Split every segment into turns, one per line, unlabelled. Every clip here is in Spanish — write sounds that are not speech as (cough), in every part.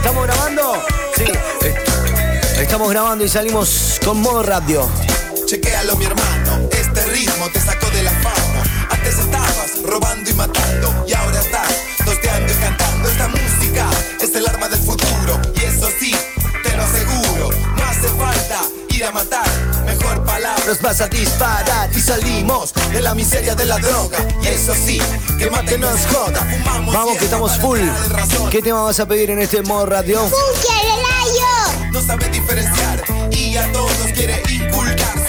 ¿Estamos grabando? Sí. Eh, estamos grabando y salimos con modo radio.
Chequéalo mi hermano, este ritmo te sacó de la fama. Antes estabas robando y matando y ahora estás
Nos vas a disparar y salimos de la miseria de la droga.
Y eso sí, que mate no es joda. Fumamos
Vamos que estamos full. ¿Qué tema vas a pedir en este modo radio?
No sabe diferenciar y a todos quiere inculcar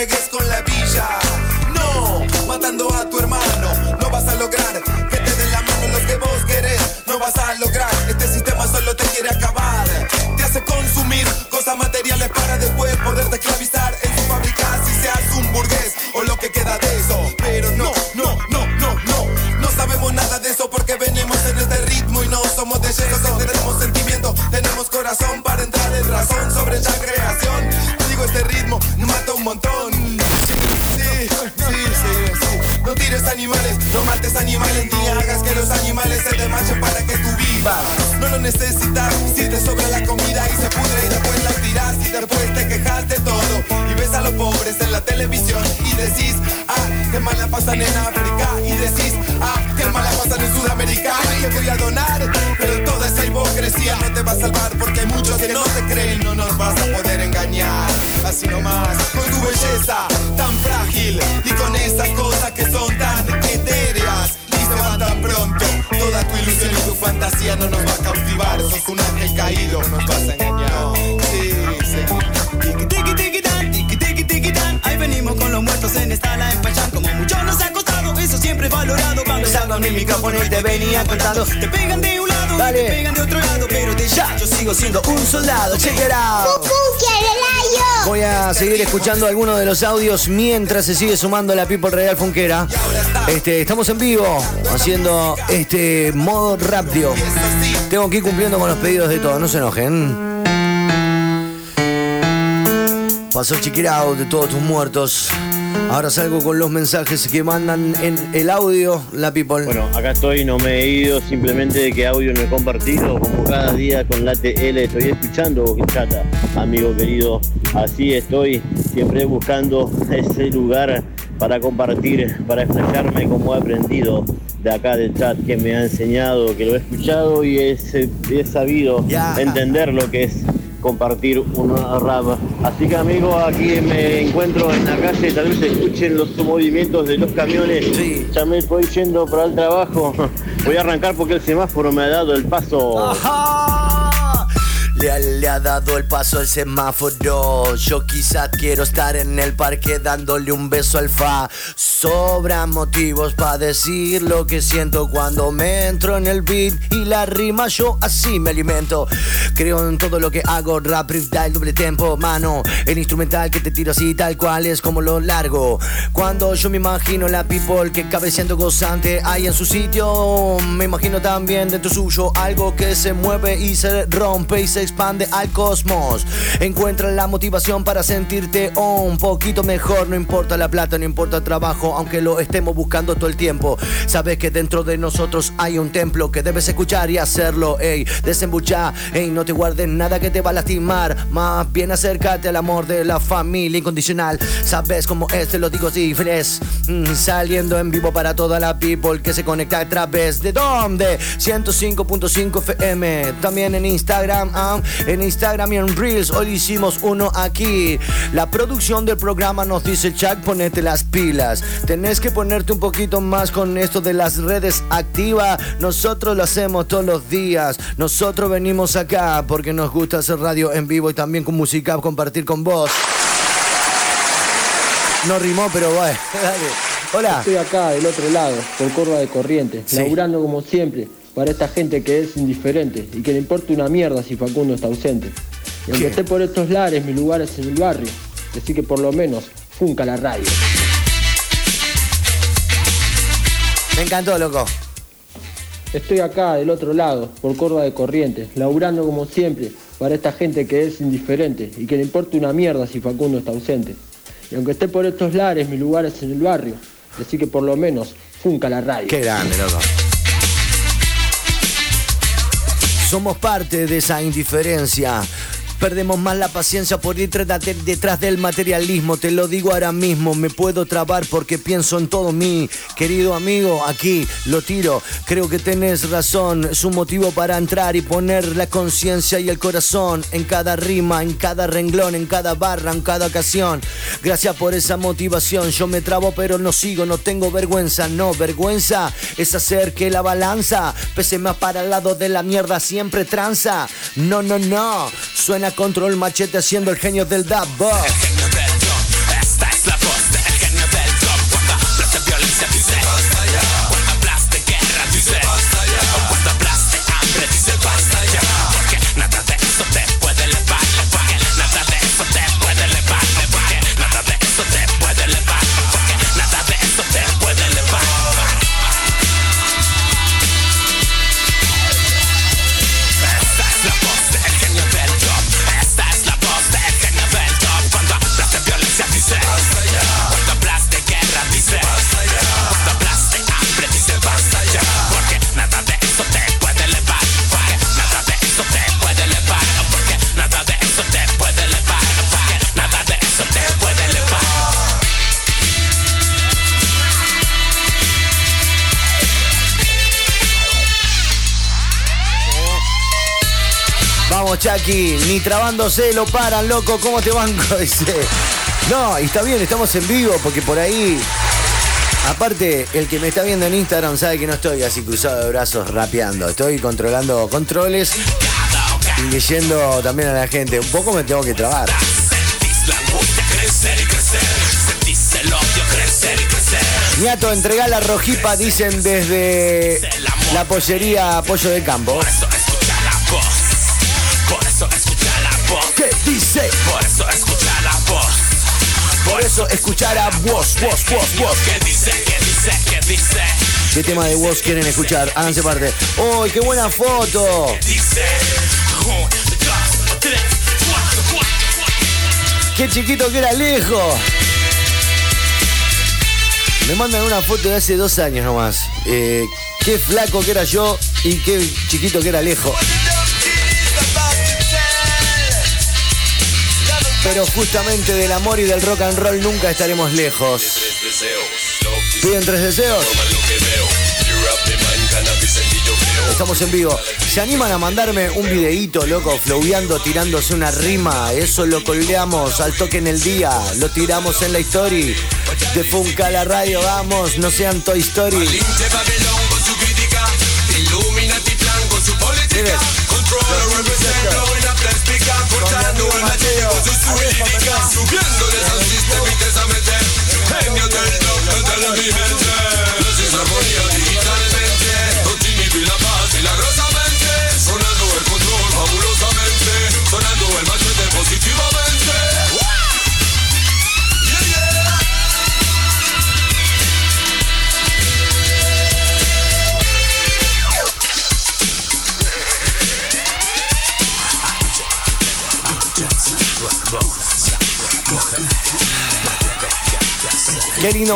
pegues con la villa. Necesitas si te sobra la comida y se pudre y después la tiras y después te quejas de todo. Y ves a los pobres en la televisión y decís, ah, qué mal la pasan en África. Y decís, ah, qué mal la pasan en Sudamérica. Y yo quería donar, pero toda esa hipocresía no te va a salvar porque hay muchos que no te creen. No nos vas a poder engañar, así nomás. Con tu belleza tan frágil y con esas cosas que son tan fantasía no nos va a cautivar. Sos un ángel caído, nos vas a engañar. Sí, sí.
Tiki tiki tiki tan, tiki tiki tiki tan. Ahí venimos con los muertos en esta la empachan. Como mucho nos ha costado, eso siempre es valorado. Cuando
Usando mi micrófono y te venía contando.
Te pegan de un lado,
Dale.
te pegan de otro lado, pero te
Ya, yo sigo siendo un soldado, check it out. Voy a seguir escuchando algunos de los audios mientras se sigue sumando la People Real Funquera. Este, estamos en vivo haciendo este modo radio. Tengo que ir cumpliendo con los pedidos de todos, no se enojen. Pasó chiquirao de todos tus muertos. Ahora salgo con los mensajes que mandan en el audio, la People.
Bueno, acá estoy, no me he ido, simplemente que audio no he compartido, como cada día con la TL estoy escuchando chata, amigo querido, así estoy, siempre buscando (laughs) ese lugar para compartir, para explayarme como he aprendido de acá del chat que me ha enseñado, que lo he escuchado y he, he sabido entender lo que es compartir una rap. Así que amigo, aquí me encuentro en la calle, tal vez escuchen los movimientos de los camiones.
Sí.
Ya me voy yendo para el trabajo. (laughs) Voy a arrancar porque el semáforo me ha dado el paso.
Ajá. Le ha, dado el paso al semáforo. Yo quizás quiero estar en el parque dándole un beso al fa. Sobran motivos para decir lo que siento cuando me entro en el beat y la rima. Yo así me alimento. Creo en todo lo que hago. Rap, freestyle, doble tempo, mano. El instrumental que te tiro así tal cual es como lo largo. Cuando yo me imagino la people que cabeceando gozante hay en su sitio, me imagino también dentro suyo algo que se mueve y se rompe y se expande al cosmos. Encuentra la motivación para sentirte un poquito mejor. No importa la plata, no importa el trabajo, aunque lo estemos buscando todo el tiempo. Sabes que dentro de nosotros hay un templo que debes escuchar y hacerlo. Ey, desembucha, ey, no te guardes nada que te va a lastimar. Más bien acércate al amor de la familia incondicional. Sabes cómo es, te lo digo así, fresh. Mm, saliendo en vivo para toda la people que se conecta a través de donde 105.5 FM. También en Instagram, ah, en Instagram y en Reels. Hoy hicimos uno aquí. La producción del programa nos dice, Chuck, ponete las pilas. Tenés que ponerte un poquito más con esto de las redes activas. Nosotros lo hacemos todos los días. Nosotros venimos acá porque nos gusta hacer radio en vivo y también con música, compartir con vos. No rimó, pero bueno, (laughs) dale. Hola.
Estoy acá del otro lado, por Córdoba de Corrientes, laburando como siempre para esta gente que es indiferente y que le importa una mierda si Facundo está ausente. Y aunque esté por estos lares, mi lugar es en el barrio. Así que por lo menos, funca la radio.
Me encantó, loco.
Estoy acá del otro lado, por Córdoba de Corrientes, laburando como siempre para esta gente que es indiferente y que le importa una mierda si Facundo está ausente. Y aunque esté por estos lares, mi lugar es en el barrio. Así que por lo menos, funca la radio.
Qué grande, loco. Somos parte de esa indiferencia. Perdemos más la paciencia por ir detrás del materialismo. Te lo digo ahora mismo, me puedo trabar porque pienso en todo mí. Querido amigo, aquí lo tiro. Creo que tenés razón. Es un motivo para entrar y poner la conciencia y el corazón en cada rima, en cada renglón, en cada barra, en cada ocasión. Gracias por esa motivación. Yo me trabo, pero no sigo, no tengo vergüenza. No, vergüenza es hacer que la balanza pese más para el lado de la mierda, siempre tranza. No, no, no. Suena control machete haciendo el genio del dub. Chucky, ni trabándose lo paran, loco. ¿Cómo te banco? (laughs) Dice. No, y está bien, estamos en vivo porque por ahí. Aparte, el que me está viendo en Instagram sabe que no estoy así cruzado de brazos rapeando. Estoy controlando controles y leyendo también a la gente. Un poco me tengo que trabar. Niato, entrega la rojipa, dicen desde la pollería Pollo de Campo.
Por eso escuchar la voz. Por eso
escuchar a vos, vos, vos, vos.
¿Qué dice, qué dice, qué dice?
¿Qué tema de vos quieren escuchar? Háganse parte. ¡Oh, qué buena foto! ¡Qué chiquito que era lejos! Me mandan una foto de hace dos años nomás. Eh, qué flaco que era yo y qué chiquito que era lejos. Pero justamente del amor y del rock and roll nunca estaremos lejos. ¿Piden tres deseos? Estamos en vivo. ¿Se animan a mandarme un videíto, loco, floweando, tirándose una rima? Eso lo colgamos al toque en el día. Lo tiramos en la story. De Funca la radio, vamos, no sean Toy Story.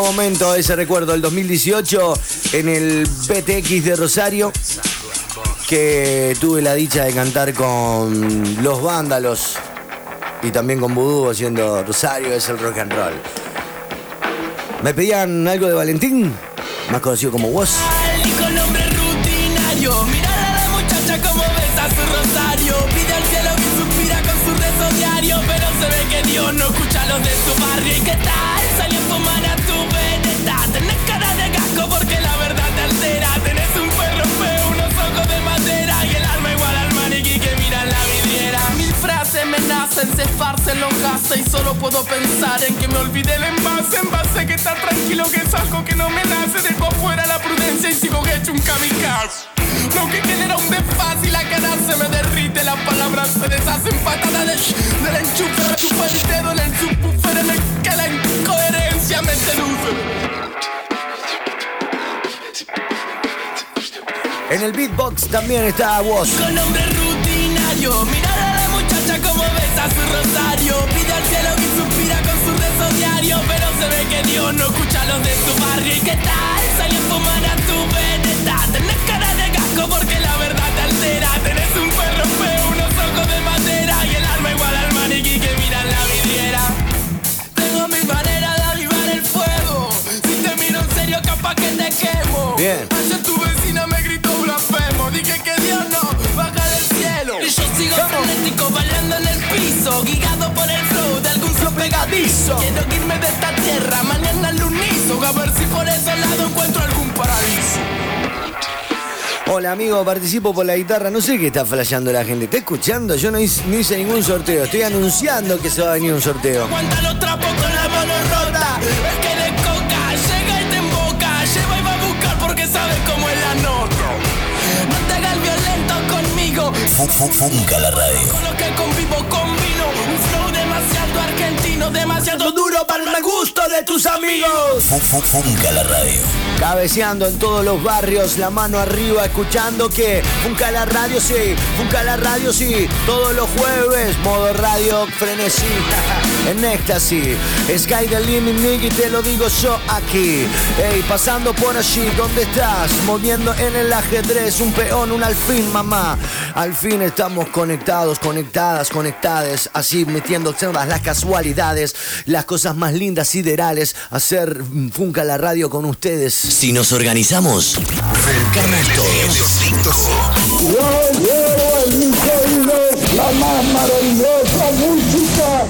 Momento ese recuerdo, el 2018 en el BTX de Rosario, que tuve la dicha de cantar con Los Vándalos y también con Vudú haciendo Rosario es el rock and roll. ¿Me pedían algo de Valentín? Más conocido como Woz.
Esparcen lonjas pasa y solo puedo pensar en que me olvidé el envase, envase que está tranquilo que es algo que no me nace, dejo afuera la prudencia y sigo hecho un kamikaze. Lo que genera un desfaz y la cara se me derrite, las palabras se deshacen patada de del enchufe, chupa el dedo en el subwoofer en el que la incoherencia me seduce.
En el beatbox también está vos.
Con nombre rutinario, mirar rosario. Pide al cielo y suspira con su rezo diario. Pero se ve que Dios no escucha a los de su barrio. ¿Y qué tal? Salió a fumar a tu veneta. Tenés cara de casco porque la verdad te altera. Tenés un perro feo, unos ojos de madera. Y el alma igual al maniquí que mira en la vidriera. Tengo mi manera de avivar el fuego. Si te miro en serio, capaz que te quemo.
Bien.
Piso. Guiado por el flow de algún flow pegadizo. Quiero irme de esta tierra mañana al unizo. A ver si por ese lado encuentro algún paraíso.
Hola amigo, participo por la guitarra. No sé qué está flasheando la gente. ¿Está escuchando? Yo no hice, no hice ningún sorteo. Estoy anunciando que se va a venir un sorteo.
Aguanta los trapos con la mano rota. Es que de coca llega y te emboca. Lleva y va a buscar porque sabe cómo es la nota. No te hagas violento conmigo.
Funca la radio.
Demasiado duro para el mal gusto de tus amigos.
Funca la radio. Cabeceando en todos los barrios, la mano arriba, escuchando que Funca la radio, sí, Funca la radio, sí, todos los jueves, modo radio, frenesí, (laughs) en éxtasis, Sky the Limit, Nicky, te lo digo yo aquí, ey, pasando por allí, ¿dónde estás? Moviendo en el ajedrez, un peón, un alfil, mamá, al fin estamos conectados, conectadas, conectadas, así metiendo todas las casualidades, las cosas más lindas, siderales, hacer mm, Funca la radio con ustedes.
Si nos organizamos, funcamos todos.
la más maravillosa música.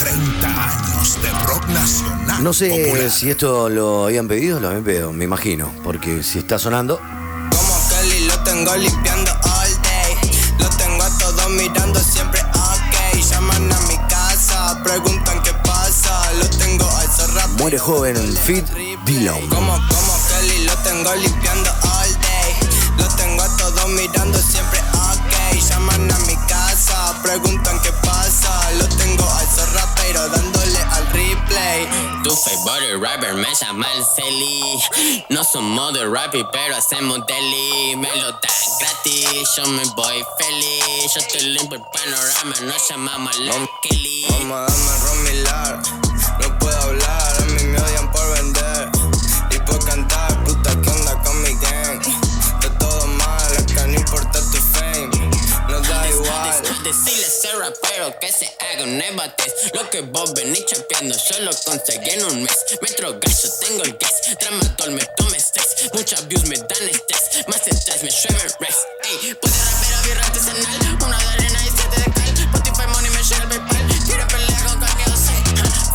30 años de rock nacional.
No sé
popular.
si esto lo habían pedido, lo habían pedido, me imagino, porque si está sonando,
Como Kelly lo tengo limpiando
muere joven, fit Dillon.
Como, como Kelly lo tengo limpiando all day. Lo tengo a todos mirando siempre ok. Llaman a mi casa, preguntan qué pasa. Lo tengo al zorra, pero dándole al replay. Tu favorite rapper me llama el Celi. No somos de rap, pero hacemos deli. Me lo dan gratis, yo me voy feliz. Yo te limpio el panorama, nos llamamos la Kelly. Vamos a darme Decirle a ese rapero que se haga un ébates. Lo que vos venís chapeando, yo lo conseguí en un mes. Metro gallo, tengo el gas. Tramadol, me tome sex. Muchas views me dan estrés. Más estrés, me llueve res. Ey, puse rapero, birra artesanal. Una de arena y siete de cal. Spotify money me llega el PayPal. Quiero pelear con.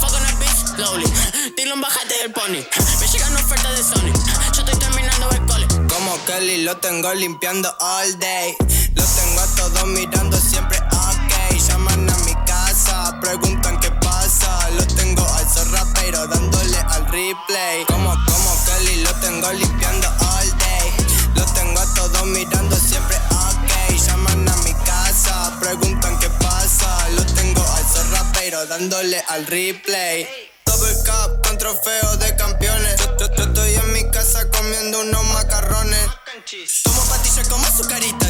Fuck on a bitch, slowly. Dile un bajate del pony. Me llegan ofertas de Sony. Yo estoy terminando el cole. Como Kelly lo tengo limpiando all day. Lo tengo a todos mirando siempre ok. Llaman a mi casa, preguntan qué pasa. Lo tengo al zorra, pero dándole al replay. Como, como Kelly lo tengo limpiando all day. Lo tengo a todos mirando siempre ok. Llaman a mi casa, preguntan qué pasa. Lo tengo al zorra, pero dándole al replay. Double cup con trofeo de campeones. Yo, yo- yo estoy en mi casa comiendo unos macarrones. Tomo pastillas como azucarita.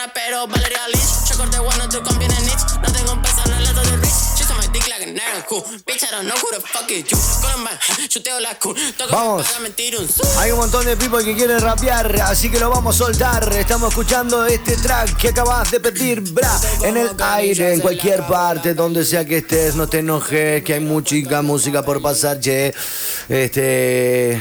Rapero, Valeria Lynch. Yo corté bueno, tú conviene niche. No tengo un peso, no le doy el rich. She on my dick like an Aaron cool. Bitch, I don't know who the fuck is you. Columbine, (laughs) chuteo la cool. Toco
Vamos. Hay un montón de people que quieren rapear, así que lo vamos a soltar. Estamos escuchando este track que acabas de pedir, bra, en el aire, en cualquier parte, donde sea que estés, no te enojes, que hay música, música por pasar, che. Este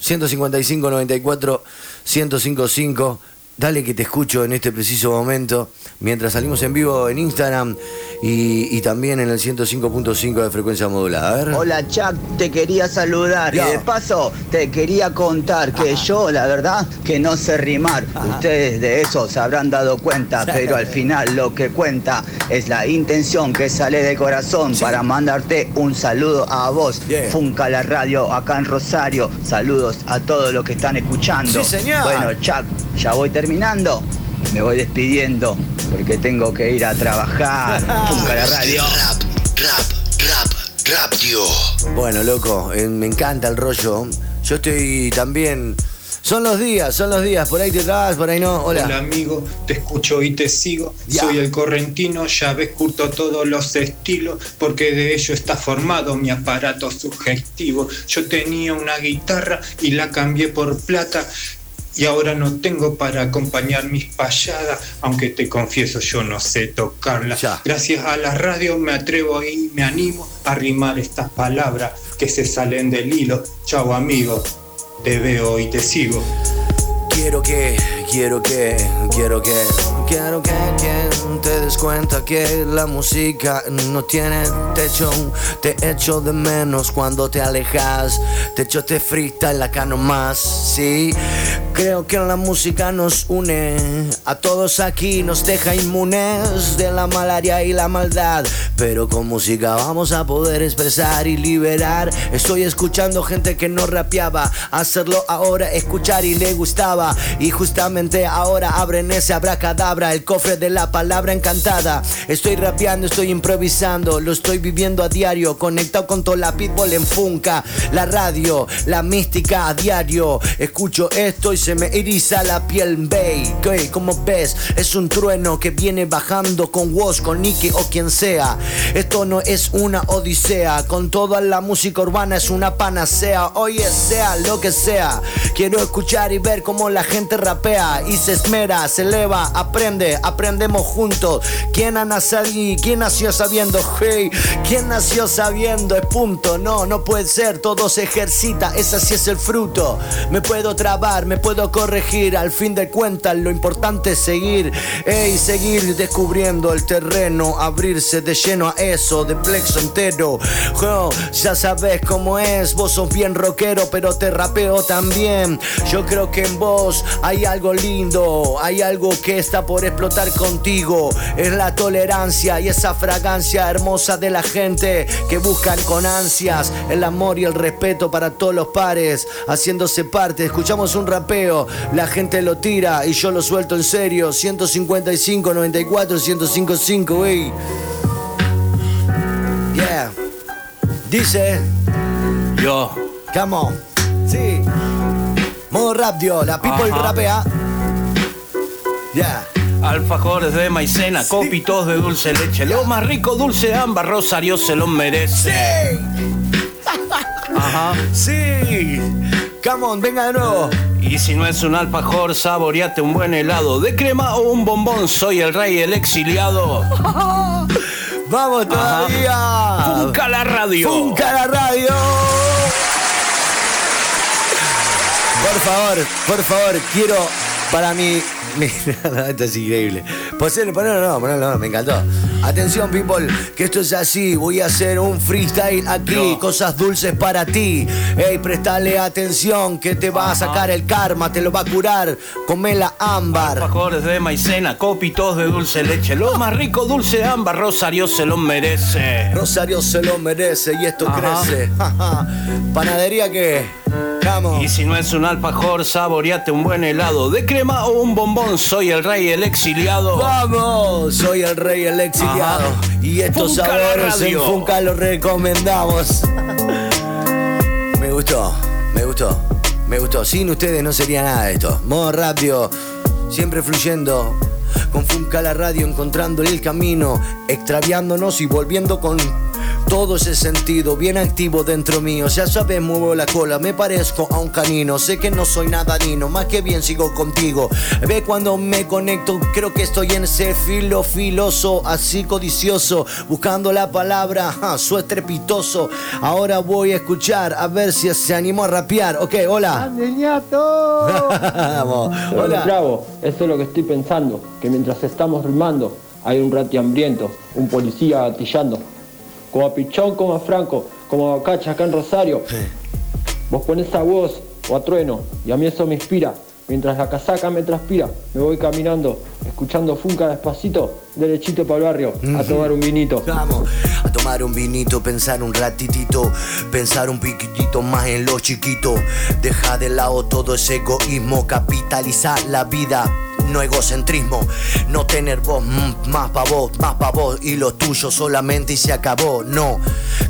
155 94 1055. Dale que te escucho en este preciso momento. mientras salimos en vivo en Instagram y, y también en el 105.5 de frecuencia modulada. A ver.
Hola Chuck, te quería saludar
Ya.
y de paso te quería contar que yo la verdad que no sé rimar. Ustedes de eso se habrán dado cuenta, pero al final lo que cuenta es la intención que sale de corazón para mandarte un saludo a vos.
Yeah.
Funca la radio acá en Rosario. Saludos a todos los que están escuchando.
Sí, señor.
Bueno, Chuck, ya voy terminando. Me voy despidiendo porque tengo que ir a trabajar. (laughs) La radio.
Rap, rap, rap, rap, tío.
Bueno, loco, eh, me encanta el rollo. Yo estoy también. Son los días, son los días. Por ahí te trabas, por ahí no. Hola.
Hola amigo, te escucho y te sigo.
Ya.
Soy el correntino, ya ves curto todos los estilos, porque de ello está formado mi aparato sugestivo. Yo tenía una guitarra y la cambié por plata. Y ahora no tengo para acompañar mis payadas, aunque te confieso yo no sé tocarla.
Ya.
Gracias a la radio me atrevo y me animo a rimar estas palabras que se salen del hilo. Chao amigo, te veo y te sigo.
Quiero que, quiero que, quiero que, quiero que, que te des cuenta que la música no tiene techo. Te echo de menos cuando te alejas. Te echo te freestyle acá nomás, sí. Creo que la música nos une. A todos aquí nos deja inmunes de la malaria y la maldad. Pero con música vamos a poder expresar y liberar. Estoy escuchando gente que no rapeaba. Hacerlo ahora, escuchar y le gustaba. Y justamente ahora abren ese abracadabra, el cofre de la palabra encantada. Estoy rapeando, estoy improvisando, lo estoy viviendo a diario. Conectado con toda la pitbull en Funka, la radio, la mística a diario. Escucho esto y se me eriza la piel. ¿Qué? Como ves, es un trueno que viene bajando con Woz, con Nicky o quien sea. Esto no es una odisea, con toda la música urbana es una panacea. Oye, sea lo que sea, quiero escuchar y ver cómo la gente rapea y se esmera, se eleva, aprende, aprendemos juntos. ¿Quién ha nacido? ¿Quién nació sabiendo? Hey, ¿quién nació sabiendo? Es punto, no, no puede ser, todo se ejercita, ese sí es el fruto. Me puedo trabar, me puedo corregir, al fin de cuentas lo importante es seguir, ey, seguir descubriendo el terreno, abrirse de lleno a eso, de plexo entero. Jo, ya sabes cómo es, vos sos bien rockero, pero te rapeo también. Yo creo que en vos hay algo lindo, hay algo que está por explotar contigo. Es la tolerancia y esa fragancia hermosa de la gente que buscan con ansias el amor y el respeto para todos los pares, haciéndose parte. Escuchamos un rapeo, la gente lo tira y yo lo suelto en serio. 155, 94, 105, ey. Yeah. Dice.
Yo.
Come on. Sí. Modo rap, dio. La people
Ajá.
rapea. Yeah.
Alfajores de maicena, copitos de dulce leche. Lo más rico, dulce ámbar, Rosario se lo merece. Ajá.
Sí. Come on, venga de nuevo.
Y si no es un alfajor, saboreate un buen helado de crema o un bombón. Soy el rey, el exiliado. (laughs)
Vamos todavía.
Funca la radio.
Funca la radio. Por favor, por favor, quiero para mí. (laughs) Esto es increíble. Ponelo, ponelo, no, ponelo, no, me encantó. Atención, people, que esto es así. Voy a hacer un freestyle aquí. Cosas dulces para ti. Ey, prestale atención, que te va a sacar el karma, te lo va a curar. Comela ámbar.
Alfajores de maicena, copitos de dulce leche. Lo más rico, dulce ámbar, Rosario se lo merece.
Rosario se lo merece y esto
Ajá.
crece. (laughs) Panadería que.
Y si no es un alfajor, saboreate un buen helado de crema o un bombón. Soy el rey, el exiliado.
Vamos, soy el rey, el exiliado.
Ajá.
Y estos
Funca
sabores en. Funca los recomendamos. me gustó, me gustó, me gustó. Sin ustedes no sería nada de esto. Modo radio, siempre fluyendo. Con Funca la radio, encontrando el camino, extraviándonos y volviendo con, todo ese sentido, bien activo dentro mío. Ya sabes, muevo la cola, me parezco a un canino. Sé que no soy nada nino, más que bien sigo contigo. Ve cuando me conecto, creo que estoy en ese filo filoso, así codicioso, buscando la palabra, ja, su estrepitoso. Ahora voy a escuchar, a ver si se animó a rapear. Ok, hola. (laughs) Vamos,
Hola.
hola.
Bravo, eso es lo que estoy pensando, que mientras estamos rimando, hay un rati hambriento, un policía gatillando. Como a Pichón, como a Franco, como a Cacha acá en Rosario. Vos ponés a voz o a trueno, y a mí eso me inspira. Mientras la casaca me transpira, me voy caminando, escuchando Funca despacito, derechito para el barrio, a tomar un vinito.
Vamos a tomar un vinito, pensar un ratitito, pensar un piquitito más en lo chiquito. Deja de lado todo ese egoísmo, capitalizar la vida. No egocentrismo, no tener voz, mm, más pa' vos, más pa' vos y lo tuyo solamente y se acabó. No,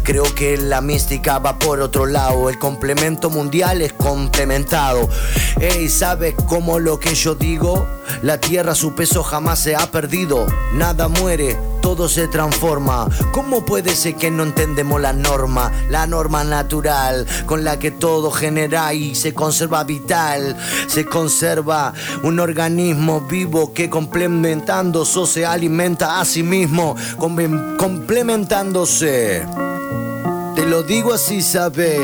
creo que la mística va por otro lado. El complemento mundial es complementado. Ey, ¿sabes cómo lo que yo digo? La tierra su peso jamás se ha perdido. Nada muere, todo se transforma. ¿Cómo puede ser que no entendemos la norma? La norma natural con la que todo genera y se conserva vital. Se conserva un organismo vivo que complementándose se alimenta a sí mismo, com- complementándose. Te lo digo así, sabe.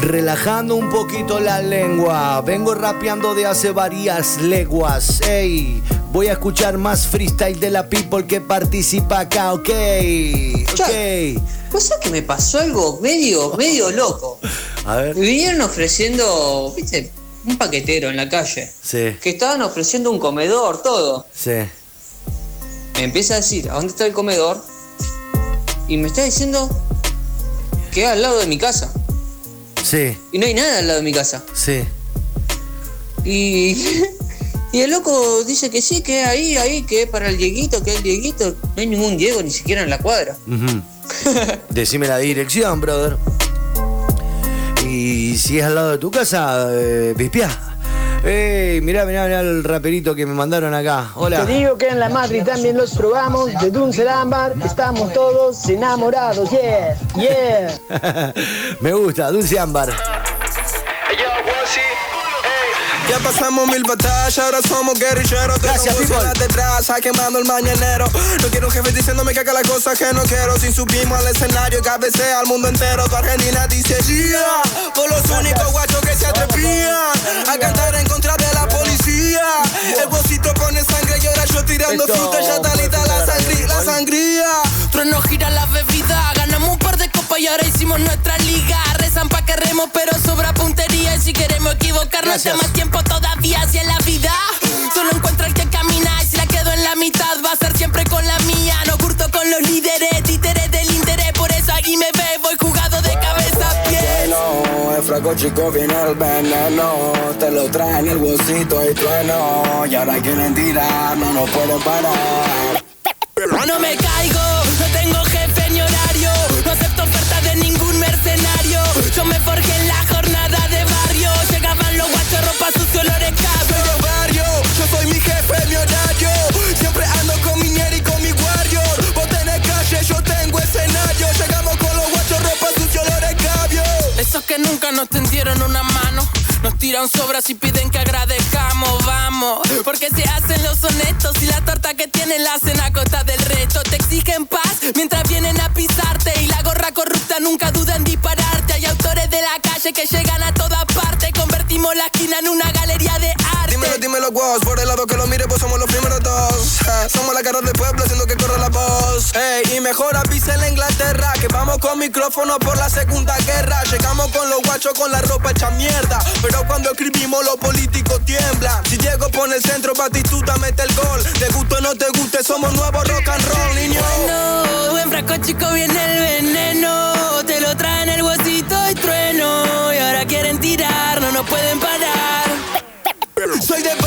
Relajando un poquito la lengua. Vengo rapeando de hace varias leguas. Ey, voy a escuchar más freestyle de la people que participa acá, ok. Ok.
¿Vos sabés que me pasó algo medio, medio loco?
A ver.
Me vinieron ofreciendo, viste, un paquetero en la calle.
Sí,
Que estaban ofreciendo un comedor, todo.
sí.
Me empieza a decir, ¿a dónde está el comedor? Y me está diciendo que es al lado de mi casa.
Sí,
Y no hay nada al lado de mi casa.
sí.
Y, (laughs) y el loco dice que sí, que es ahí, ahí, que es para el Dieguito, que es el Dieguito. No hay ningún Diego ni siquiera en la cuadra.
Ujú. (laughs) Decime la dirección, brother. Y si es al lado de tu casa, eh, pispiá. Ey, mirá, mirá, mirá el raperito que me mandaron acá. Hola.
Te digo que en la Madrid también los probamos, de Dulce Ámbar, estamos todos enamorados, yeah, yeah. (laughs)
me gusta, Dulce Ámbar.
Ya pasamos mil batallas, ahora somos guerrilleros.
Gracias, people.
detrás, quemando el mañanero. No quiero un jefe diciéndome que haga las cosas que no quiero. Si subimos al escenario, cabecea al mundo entero. Tu Argentina dice yeah. Por los únicos guachos que se atrevían a cantar en contra de la policía. El bolsito pone sangre y ahora yo tirando fruta. Ya está lista la sangría. La sangría.
Trueno gira la bebida, ganamos un par de copas y ahora hicimos nuestra liga. Rezan pa' que remos, pero sobra puntería. Equivocarnos,
Gracias.
está más tiempo todavía. Si en la vida solo encuentro el que camina. Y si la quedo en la mitad, va a ser siempre con la mía. No curto con los líderes, títeres del interés. Por eso aquí me ve, voy jugado de cabeza a pies.
Bueno, el fraco chico viene el veneno. Te lo trae en el bolsito y trueno. Y ahora quieren tirar, no nos pueden parar.
No me caigo, no tengo
Vos tenés calle, yo tengo escenario. Llegamos con los guachos, ropa.
Esos que nunca nos tendieron una mano. Nos tiran sobras y piden que agradezcamos, vamos. Porque se hacen los honestos y la torta que tienen la hacen a costa del resto. Te exigen paz mientras vienen a pisarte. Y la gorra corrupta nunca duda en dispararte. Autores de la calle que llegan a toda parte. Convertimos la esquina en una galería de arte.
Dímelo, dímelo, vos. Por el lado que lo mire, pues somos los primeros dos. Somos la cara del pueblo haciendo que corra la voz. Ey, y mejor avisa la Inglaterra que vamos con micrófono por la segunda guerra. Llegamos con los guachos con la ropa hecha mierda. Pero cuando escribimos, los políticos tiemblan. Si Diego pone el centro, Batistuta mete el gol. Te guste o no te guste, somos nuevos rock and roll, niño.
Bueno, buen frasco chico viene el veneno.
Soy de